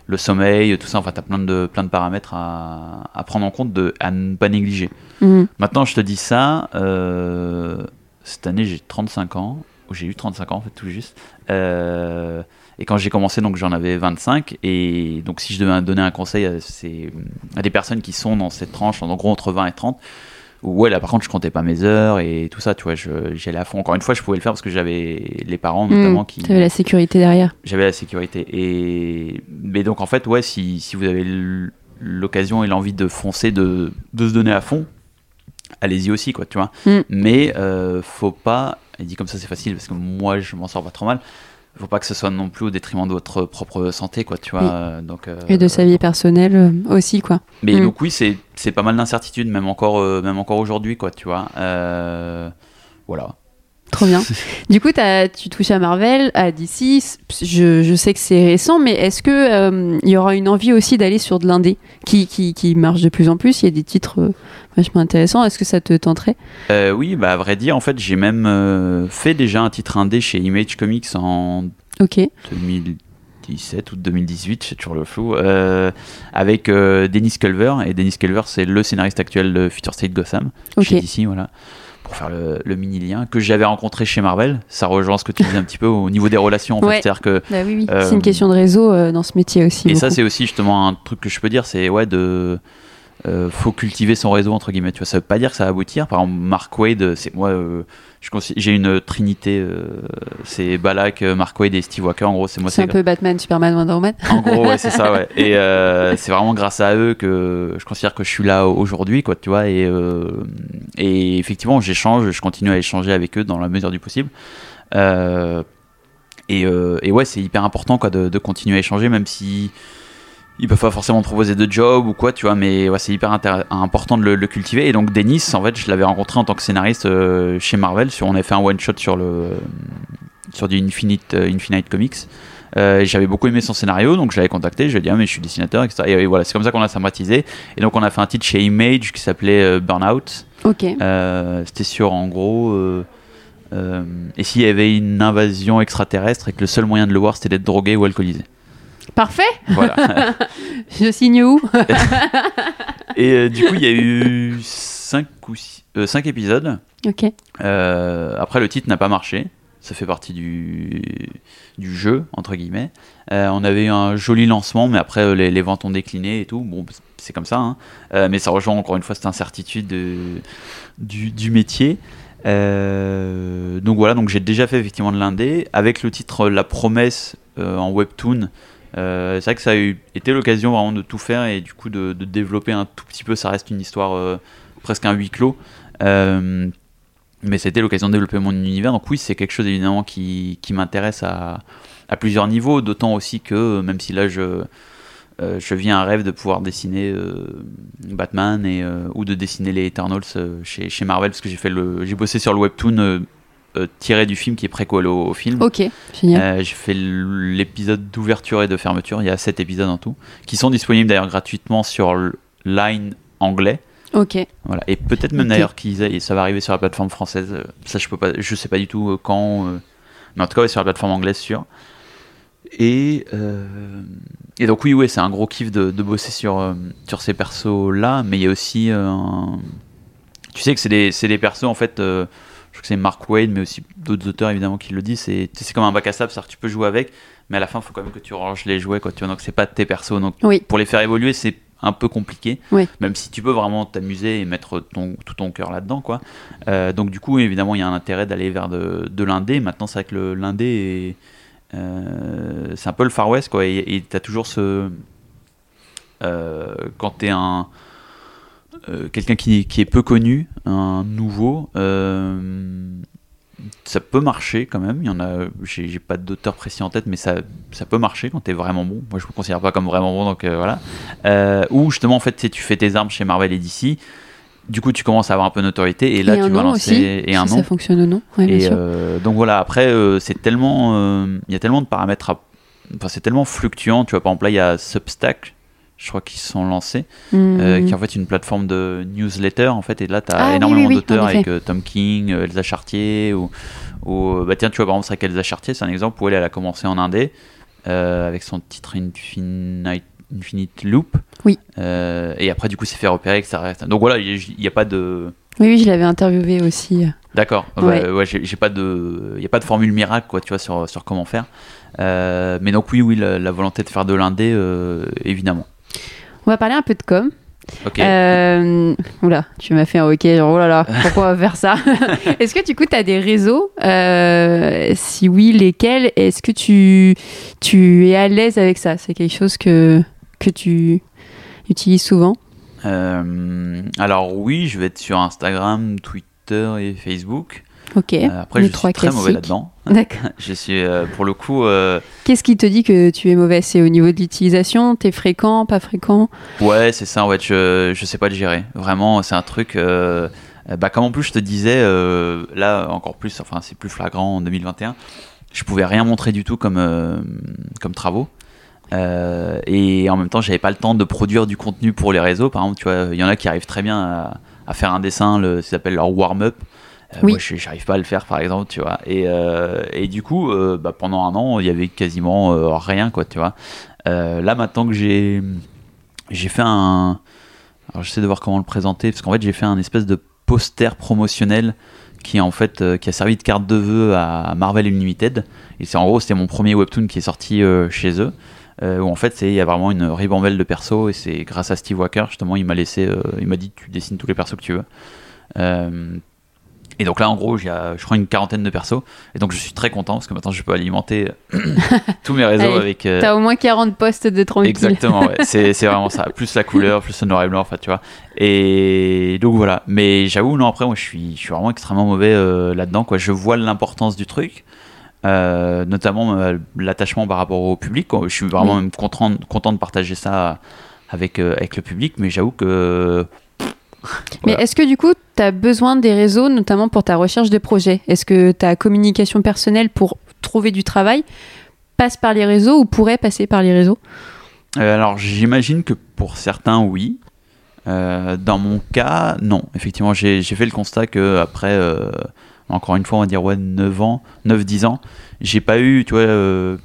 le sommeil, tout ça, enfin, t'as plein de, plein de paramètres à, à prendre en compte, de, à ne pas négliger. Mm. Maintenant, je te dis ça, euh, cette année j'ai 35 ans, ou j'ai eu 35 ans en fait tout juste. Et quand j'ai commencé, donc j'en avais 25. Et donc si je devais donner un conseil à, ces- à des personnes qui sont dans cette tranche, en gros entre 20 et 30, où ouais là par contre je comptais pas mes heures et tout ça, tu vois, je- j'y allais à fond. Encore une fois, je pouvais le faire parce que j'avais les parents notamment Mm. qui T'avais la sécurité derrière. j'avais la sécurité. Et mais donc en fait, ouais, si, si vous avez l'occasion et l'envie de foncer, de, de se donner à fond, allez-y aussi, quoi, tu vois. Mm. Mais euh, faut pas, et dit comme ça c'est facile parce que moi je m'en sors pas trop mal. Faut pas que ce soit non plus au détriment de votre propre santé, quoi, tu vois. Oui. euh, Donc, euh, Et de sa vie personnelle euh, aussi, quoi. mais Mm. donc oui, c'est pas mal d'incertitudes, même encore, euh, même encore aujourd'hui, quoi, tu vois. Voilà. Trop bien. du coup, tu touches à Marvel, à DC. Je, je sais que c'est récent, mais est-ce que euh, il y aura une envie aussi d'aller sur de l'indé qui, qui, qui marche de plus en plus? Il y a des titres euh, vachement intéressants. Est-ce que ça te tenterait? Euh, oui, bah à vrai dire, en fait, j'ai même euh, fait déjà un titre indé chez Image Comics en Ok. 2017 ou 2018, c'est toujours le flou, avec Dennis Culver. Et Dennis Culver, c'est le scénariste actuel de Future State Gotham, chez DC, voilà, pour faire le, le mini-lien, que j'avais rencontré chez Marvel. Ça rejoint ce que tu disais un petit peu au niveau des relations, en fait. Ouais. C'est-à-dire que Bah oui, oui. Euh, C'est une question de réseau euh, dans ce métier aussi. et ça, c'est aussi justement un truc que je peux dire, c'est ouais, de. euh, faut cultiver son réseau entre guillemets. Tu vois, ça veut pas dire que ça va aboutir. Par exemple, Mark Wade, c'est moi, euh, j'ai une trinité. euh, c'est Balak, euh, Mark Wade et Steve Walker. En gros, c'est moi. c'est un peu Batman, Superman, Wonder Woman. En gros, ouais, c'est ça, ouais. Et euh, c'est vraiment grâce à eux que je considère que je suis là aujourd'hui, quoi, tu vois. Et, euh, et effectivement, j'échange, je continue à échanger avec eux dans la mesure du possible. Et, et ouais, c'est hyper important, quoi, de, de continuer à échanger, même si ils peuvent pas forcément proposer de job ou quoi, tu vois. Mais ouais, c'est hyper important de le, le cultiver. Et donc, Denis, en fait, je l'avais rencontré en tant que scénariste euh, chez Marvel. Sur, on avait fait un one shot sur le sur du Infinite, euh, Infinite Comics. Euh, j'avais beaucoup aimé son scénario, donc je l'avais contacté, je lui ai dit ah mais je suis dessinateur, etc. Et, voilà, c'est comme ça qu'on a sympathisé. Et donc on a fait un titre chez Image qui s'appelait Burnout. Ok. C'était sur en gros, et s'il y avait une invasion extraterrestre et que le seul moyen de le voir c'était d'être drogué ou alcoolisé. Parfait. Voilà. Je signe où et euh, du coup il y a eu 5 ou six- euh, cinq épisodes. Ok. Euh, après, le titre n'a pas marché. Ça fait partie du, du jeu, entre guillemets. On avait eu un joli lancement, mais après, les, les ventes ont décliné et tout. Bon, c'est comme ça. hein. Mais ça rejoint encore une fois cette incertitude de- du, du métier. Donc voilà, donc j'ai déjà fait effectivement de l'indé. Avec le titre La Promesse en webtoon, c'est vrai que ça a été l'occasion vraiment de tout faire et du coup de, développer un tout petit peu. Ça reste une histoire euh, presque un huis clos. Euh, mais c'était l'occasion de développer mon univers. Donc oui, c'est quelque chose évidemment qui, m'intéresse à, plusieurs niveaux, d'autant aussi que même si là je, euh, je vis un rêve de pouvoir dessiner euh, Batman et, euh, ou de dessiner les Eternals euh, chez, chez Marvel, parce que j'ai j'ai bossé sur le webtoon euh, euh, tiré du film qui est préquel au, film. Ok, génial. Euh, j'ai fait l'épisode d'ouverture et de fermeture. Il y a 7 épisodes en tout, qui sont disponibles d'ailleurs gratuitement sur Line anglais. ok. Voilà. Et peut-être même Ok. d'ailleurs qu'ils ça va arriver sur la plateforme française. Euh, Ça, je peux pas, je sais pas du tout euh, quand. euh, mais en tout cas, ouais, sur la plateforme anglaise, sûr. Et, euh, et donc, oui, ouais, c'est un gros kiff de, de bosser sur, euh, sur ces persos-là. Mais il y a aussi. euh, un- Tu sais que c'est des, c'est des persos, en fait. Je crois que c'est Mark Wade, mais aussi d'autres auteurs évidemment qui le disent. C'est comme un bac à sable, c'est-à-dire que tu peux jouer avec, mais à la fin, il faut quand même que tu ranges les jouets. Quoi, tu vois, donc, c'est pas tes persos. Donc, Oui. pour les faire évoluer, c'est un peu compliqué. Oui. Même si tu peux vraiment t'amuser et mettre ton, tout ton cœur là-dedans. quoi. Euh, donc, du coup, évidemment, il y a un intérêt d'aller vers de, de l'indé. Maintenant, c'est vrai que le- l'indé est. euh, c'est un peu le Far West, quoi. Et tu as toujours ce. euh, quand tu es un. Euh, quelqu'un qui, qui est peu connu, un nouveau, euh, ça peut marcher quand même. Il y en a, j'ai pas d'auteur précis en tête, mais ça, ça peut marcher quand t'es vraiment bon. Moi, je me considère pas comme vraiment bon, donc euh, voilà. Ou justement, en fait, tu sais, tu fais tes armes chez Marvel et DC. Du coup, tu commences à avoir un peu de notoriété, et là, et tu vas lancer aussi. et un si nom. Ça fonctionne ou non. Ouais, bien Et sûr. donc voilà, après, c'est tellement. Il y a tellement de paramètres à. Enfin, c'est tellement fluctuant. Tu vois, par exemple, là, il y a Substack, je crois qu'ils sont lancés, euh, Mhm. qui est en fait une plateforme de newsletter, en fait. Et là, tu as Ah énormément oui, oui, d'auteurs avec euh, Tom King, euh, Elsa Chartier, ou. ou, euh, bah tiens, tu vois, par exemple, c'est vrai qu'Elsa Chartier, c'est un exemple où elle, elle a commencé en indé, euh, avec son titre Infinite, Infinite Loop. Oui. Euh, et après, du coup, c'est fait repérer que ça reste. Donc voilà, il n'y a pas de. Oui, oui, je l'avais interviewé aussi. D'accord. Bah, Ouais. j'ai pas de, il y a pas de formule miracle quoi, tu vois, sur sur comment faire. Euh, mais donc oui, oui, la, la volonté de faire de l'indé, euh, évidemment. On va parler un peu de com. Ok. Euh, oula, tu m'as fait un ok, genre, oh là là, pourquoi on va faire ça Est-ce que du coup, tu as des réseaux Euh, Si oui, lesquels Est-ce que tu, tu es à l'aise avec ça? C'est quelque chose que, que tu utilises souvent? Euh, alors oui, je vais être sur Instagram, Twitter et Facebook. Ok. Euh, après, les je trois suis très mauvais là-dedans. D'accord. Je suis euh, pour le coup. euh, Qu'est-ce qui te dit que tu es mauvais? C'est au niveau de l'utilisation? T'es fréquent, pas fréquent? Ouais, c'est ça. Fait, je je sais pas le gérer. Vraiment, c'est un truc. bah, comme en plus je te disais, euh, là encore plus. Enfin, c'est plus flagrant en 2021. Je pouvais rien montrer du tout comme euh, comme travaux. Euh, et en même temps, j'avais pas le temps de produire du contenu pour les réseaux. Par exemple, tu vois, il y en a qui arrivent très bien à, à faire un dessin, le, ça s'appelle leur warm-up. Euh, Oui. Moi, je- j'arrive pas à le faire, par exemple, tu vois. Et, euh, et du coup, euh, bah, pendant un an, il y avait quasiment rien, quoi, tu vois. Là, maintenant que j'ai j'ai fait un. Alors, j'essaie de voir comment le présenter, parce qu'en fait, j'ai fait un espèce de poster promotionnel qui, en fait, euh, qui a servi de carte de vœux à Marvel Unlimited. Et c'est en gros, c'était mon premier webtoon qui est sorti euh, chez eux. euh, où en fait, il y a vraiment une ribambelle de persos, et c'est grâce à Steve Walker, justement, il m'a laissé. il m'a dit, tu dessines tous les persos que tu veux. Euh, et donc là, en gros, il y a, je crois, une quarantaine de persos. Et donc, je suis très content parce que maintenant, je peux alimenter tous mes réseaux Allez, avec. euh, T'as au moins 40 postes de tranquille. Exactement, ouais. c'est c'est vraiment ça. Plus la couleur, plus le noir et blanc, enfin, tu vois. Et donc voilà. Mais j'avoue, non, après, moi, je suis, je suis vraiment extrêmement mauvais euh, là-dedans, quoi. Je vois l'importance du truc, euh, notamment euh, l'attachement par rapport au public. Je suis vraiment Oui. même content, content de partager ça avec, euh, avec le public, mais j'avoue que. Mais Voilà. est-ce que du coup, tu as besoin des réseaux, notamment pour ta recherche de projets? Est-ce que ta communication personnelle pour trouver du travail passe par les réseaux ou pourrait passer par les réseaux? Euh, alors, j'imagine que pour certains, oui. Euh, dans mon cas, non. Effectivement, j'ai fait le constat que après, euh, encore une fois, on va dire ouais, 9 ans, 9-10 ans, j'ai pas eu, tu vois,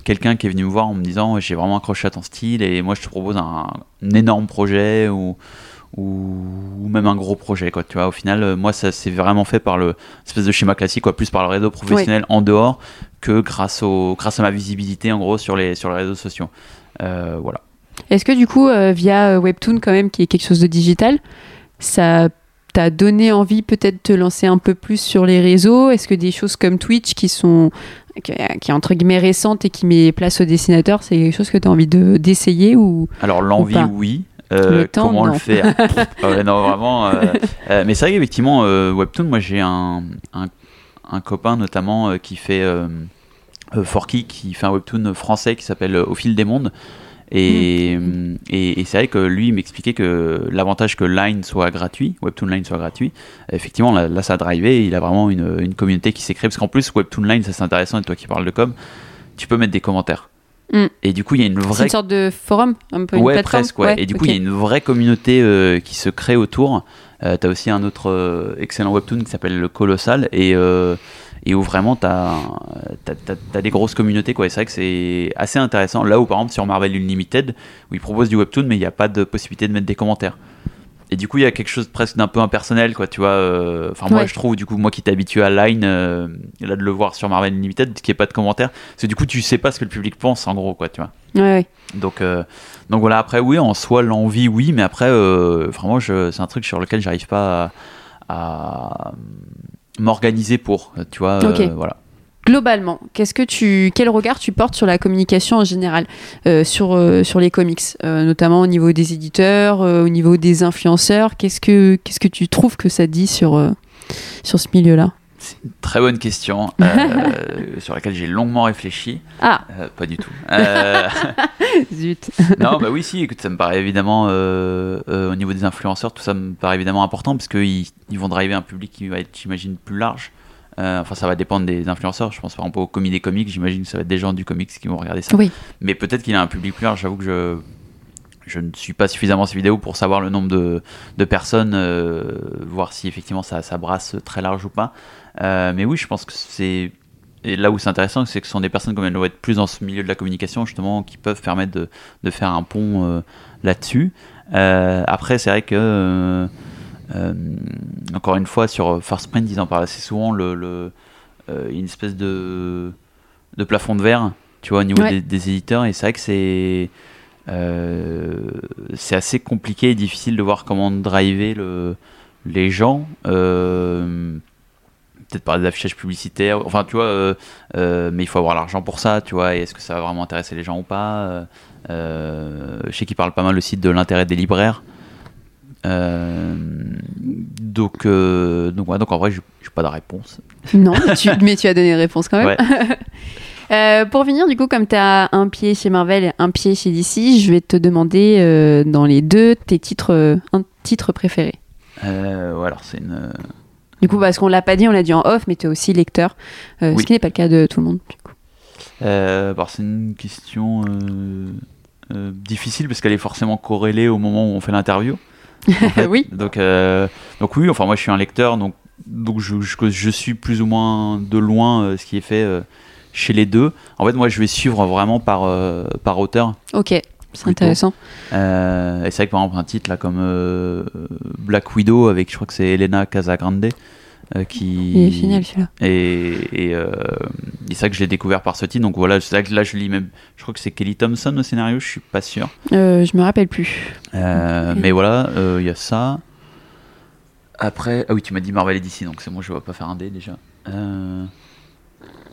quelqu'un qui est venu me voir en me disant j'ai vraiment accroché à ton style et moi je te propose un, un énorme projet ou, ou, ou même un gros projet, quoi. Tu vois, au final, euh, moi, ça s'est vraiment fait par le espèce de schéma classique, quoi, plus par le réseau professionnel en dehors que grâce, au, grâce à ma visibilité, en gros, sur les, sur les réseaux sociaux. Euh, voilà. Est-ce que du coup, euh, via Webtoon, quand même, qui est quelque chose de digital, ça t'a donné envie peut-être de te lancer un peu plus sur les réseaux? Est-ce que des choses comme Twitch, qui sont qui, qui est entre guillemets récente et qui met place aux dessinateurs, c'est quelque chose que tu as envie de d'essayer ou Alors l'envie, oui. Euh, temps, comment non. le fait Ah ouais, Non, vraiment. euh, euh, mais c'est vrai qu'effectivement, Webtoon, moi j'ai un, un, un copain notamment qui fait Forky, qui fait un Webtoon français qui s'appelle Au fil des mondes. Et, et, et c'est vrai que lui, il m'expliquait que l'avantage que Line soit gratuit, Webtoon Line soit gratuit, effectivement, là, là ça a drivé, il a vraiment une, une communauté qui s'est créée. Parce qu'en plus, Webtoon Line, ça c'est intéressant, et toi qui parles de com, tu peux mettre des commentaires. Mm. Et du coup, il y a une C'est vraie une sorte de forum, un peu une ouais, plateforme. presque, ouais. Et du coup, il y a une vraie communauté euh, qui se crée autour. Euh, t'as aussi un autre euh, excellent webtoon qui s'appelle le Colossal et, euh, et où vraiment t'as as, des grosses communautés. Quoi. Et c'est vrai que c'est assez intéressant. Là où, par exemple, sur Marvel Unlimited, où ils proposent du webtoon, mais il n'y a pas de possibilité de mettre des commentaires. Et du coup, il y a quelque chose presque d'un peu impersonnel, quoi, tu vois. euh, Enfin, moi, Ouais. je trouve, du coup, moi qui t'ai habitué à Line, euh, là, de le voir sur Marvel Unlimited, qu'il n'y ait pas de commentaires, parce que du coup, tu sais pas ce que le public pense, en gros, quoi, tu vois. Ouais, ouais. Donc, euh, donc voilà, après, oui, en soi, l'envie, oui, mais après, vraiment, je- c'est un truc sur lequel j'arrive pas à, à m'organiser pour, tu vois. Ok. voilà. Globalement, qu'est-ce que tu, quel regard tu portes sur la communication en général, euh, sur, euh, sur les comics, euh, notamment au niveau des éditeurs, au niveau des influenceurs? Qu'est-ce que, qu'est-ce que tu trouves que ça dit sur, sur ce milieu-là? C'est une très bonne question sur laquelle j'ai longuement réfléchi. Ah, pas du tout. Zut. non, bah oui, si, écoute, ça me paraît évidemment, au niveau des influenceurs, tout ça me paraît évidemment important parce qu'ils ils vont driver un public qui va être, j'imagine, plus large. Euh, enfin, ça va dépendre des influenceurs. Je pense par exemple au des comics, j'imagine que ça va être des gens du comics qui vont regarder ça. Oui. Mais peut-être qu'il a un public plus large. J'avoue que je, je ne suis pas suffisamment ces vidéos pour savoir le nombre de, de personnes, euh, voir si effectivement ça, ça brasse très large ou pas. Euh, mais oui, je pense que c'est. Et là où c'est intéressant, c'est que ce sont des personnes comme elles doivent être plus dans ce milieu de la communication, justement, qui peuvent permettre de, de faire un pont là-dessus. Après, c'est vrai que. Euh, euh, encore une fois, sur First Print, ils en parlent assez souvent, le, le, euh, une espèce de, de plafond de verre, tu vois, au niveau Ouais. des, des éditeurs. Et c'est vrai que c'est euh, c'est assez compliqué et difficile de voir comment driver le, les gens. euh, Peut-être par des affichages publicitaires, enfin tu vois, euh, euh, mais il faut avoir l'argent pour ça, tu vois, et est-ce que ça va vraiment intéresser les gens ou pas euh, euh, Je sais qu'ils parlent pas mal aussi de l'intérêt des libraires. Euh, donc, euh, donc, ouais, donc en vrai, je n'ai pas de réponse. Non, tu- mais tu as donné réponse quand même. Ouais. Euh, pour finir, du coup, comme tu as un pied chez Marvel et un pied chez DC, je vais te demander dans les deux tes titres, un titre préféré. Ouais, alors c'est une. Du coup, parce qu'on l'a pas dit, on l'a dit en off, mais tu es aussi lecteur, Oui. ce qui n'est pas le cas de tout le monde. Du coup. Alors, c'est une question difficile parce qu'elle est forcément corrélée au moment où on fait l'interview. En fait. Oui. Donc, euh, donc oui, enfin moi je suis un lecteur, donc, donc je, je, je suis plus ou moins de loin euh, ce qui est fait euh, chez les deux. En fait, moi je vais suivre vraiment par, par auteur. Ok, c'est intéressant. Et c'est vrai que par exemple un titre là comme Black Widow avec je crois que c'est Elena Casagrande euh, qui Il est génial celui-là. et, et, euh, et c'est vrai que je l'ai découvert par ce titre donc voilà c'est vrai que là je lis même je crois que c'est Kelly Thompson au scénario je suis pas sûr Euh, je me rappelle plus. Euh, mais voilà il y a ça après ah oui tu m'as dit Marvel et DC donc c'est moi je vais pas faire un dé déjà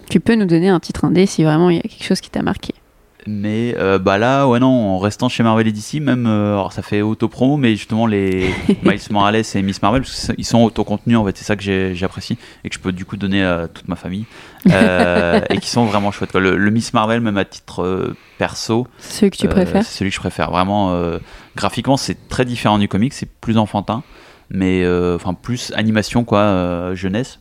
Tu peux nous donner un titre indé si vraiment il y a quelque chose qui t'a marqué. Mais euh, bah là, ouais non, en restant chez Marvel et DC, même, euh, alors ça fait auto-promo, mais justement les Miles Morales et Miss Marvel, parce qu'ils sont auto-contenus en fait, c'est ça que j'apprécie et que je peux du coup donner à toute ma famille euh, et qui sont vraiment chouettes. Quoi. Le, le Miss Marvel, même à titre perso, C'est celui que tu préfères c'est celui que je préfère. Vraiment, graphiquement, c'est très différent du comic, c'est plus enfantin, mais euh, enfin plus animation quoi, jeunesse.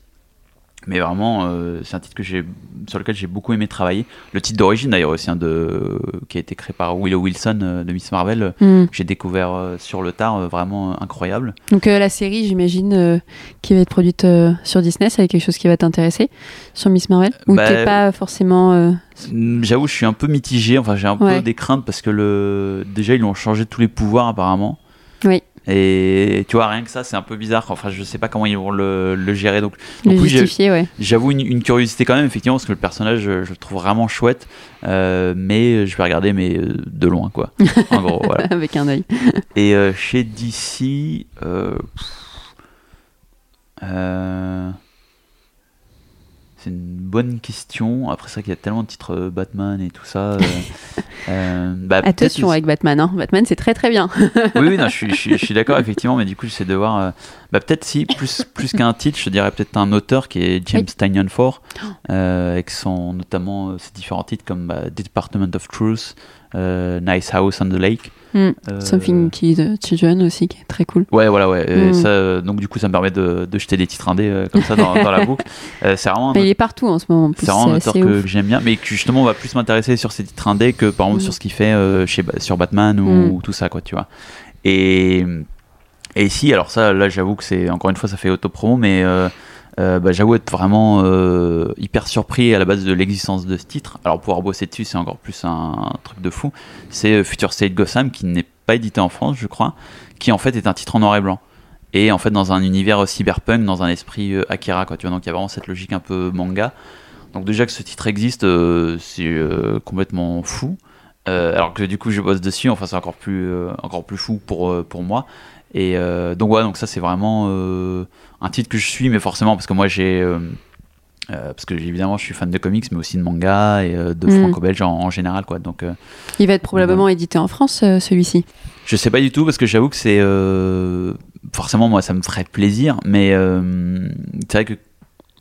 Mais vraiment, euh, c'est un titre que j'ai, sur lequel j'ai beaucoup aimé travailler. Le titre d'origine d'ailleurs aussi, hein, de, qui a été créé par Willow Wilson euh, de Miss Marvel, Hmm. que j'ai découvert sur le tard, vraiment incroyable. Donc la série, j'imagine, qui va être produite sur Disney, c'est quelque chose qui va t'intéresser sur Miss Marvel? Ou Bah, t'es pas forcément... euh, Mm, J'avoue, je suis un peu mitigé. Enfin, j'ai un Ouais. peu des craintes parce que le, déjà ils ont changé tous les pouvoirs apparemment. Oui. Et tu vois, rien que ça, c'est un peu bizarre. Enfin, je sais pas comment ils vont le, le gérer. Donc, le Donc oui, justifier, ouais. J'avoue une, une curiosité quand même, effectivement, parce que le personnage, je, je le trouve vraiment chouette, euh, mais je vais regarder, mais euh, de loin, quoi. En gros, voilà. Avec un œil. Et euh, chez DC, euh, euh, C'est une bonne question. Après, vrai qu'il y a tellement de titres euh, Batman et tout ça. euh, euh, bah, Attention avec Batman, hein. Batman c'est très très bien. oui, oui, non, je suis, je suis, je suis d'accord, effectivement, mais du coup, j'essaie de voir. euh, bah, peut-être si, plus, plus qu'un titre, je dirais peut-être un auteur qui est James Oui. Tynion Ford, euh, avec son, notamment ses différents titres comme bah, Department of Truth, Nice House on the Lake. Mm. euh, Something qui the Children aussi qui est très cool. Ouais, voilà, ouais. et Mm. ça, euh, donc, du coup, ça me permet de, de jeter des titres indés euh, comme ça dans, dans la boucle. Euh, c'est vraiment un il est partout en ce moment. c'est vraiment un auteur que, j'aime bien, mais que justement on va plus m'intéresser sur ses titres indés que par exemple Mm. sur ce qu'il fait chez, sur Batman ou, Mm. ou tout ça, quoi, tu vois. Et, et ici, alors ça, là j'avoue que c'est, encore une fois, ça fait auto-promo, mais euh, bah, j'avoue être vraiment euh, hyper surpris à la base de l'existence de ce titre. Alors pouvoir bosser dessus, c'est encore plus un, truc de fou. C'est euh, Future State Gotham qui n'est pas édité en France, je crois, qui en fait est un titre en noir et blanc. Et en fait, dans un univers cyberpunk, dans un esprit Akira, quoi, tu vois. Donc, il y a vraiment cette logique un peu manga. Donc, déjà que ce titre existe, c'est complètement fou. Alors que du coup, je bosse dessus, enfin, c'est encore plus, encore plus fou pour, pour moi. Et donc, ouais, donc ça, c'est vraiment un titre que je suis, mais forcément, parce que moi, j'ai. euh, euh, parce que évidemment, je suis fan de comics, mais aussi de manga et euh, de Mm. franco-belge en, en général, quoi. Donc, Il va être probablement édité en France celui-ci. je sais pas du tout parce que j'avoue que c'est forcément moi ça me ferait plaisir, mais c'est vrai que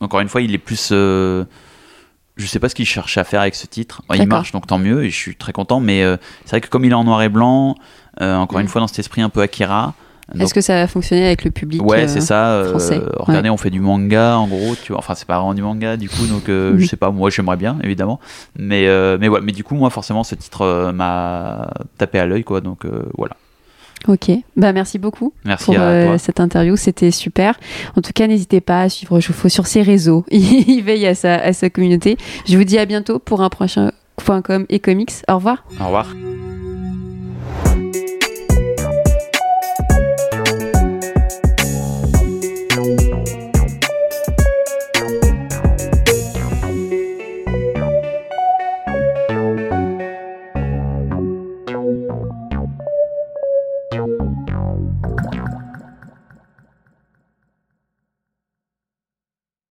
encore une fois il est plus. je sais pas ce qu'il cherche à faire avec ce titre. Il marche donc tant mieux et je suis très content, mais c'est vrai que comme il est en noir et blanc, encore Mm. une fois dans cet esprit un peu Akira. Est-ce que ça va fonctionner avec le public Ouais, euh, c'est ça. euh, français, regardez, on fait du manga, en gros, tu vois. Enfin, c'est pas vraiment du manga, du coup, donc euh, Mhm. je sais pas. Moi, j'aimerais bien, évidemment. Mais, euh, mais ouais, mais du coup, moi, forcément, ce titre euh, m'a tapé à l'œil, quoi. Donc euh, voilà. Ok, bah merci beaucoup Merci pour à euh, toi. cette interview, c'était super. En tout cas, n'hésitez pas à suivre Joufo sur ses réseaux. Il veille à sa, à sa communauté. Je vous dis à bientôt pour un prochain .com et comics. Au revoir. Au revoir.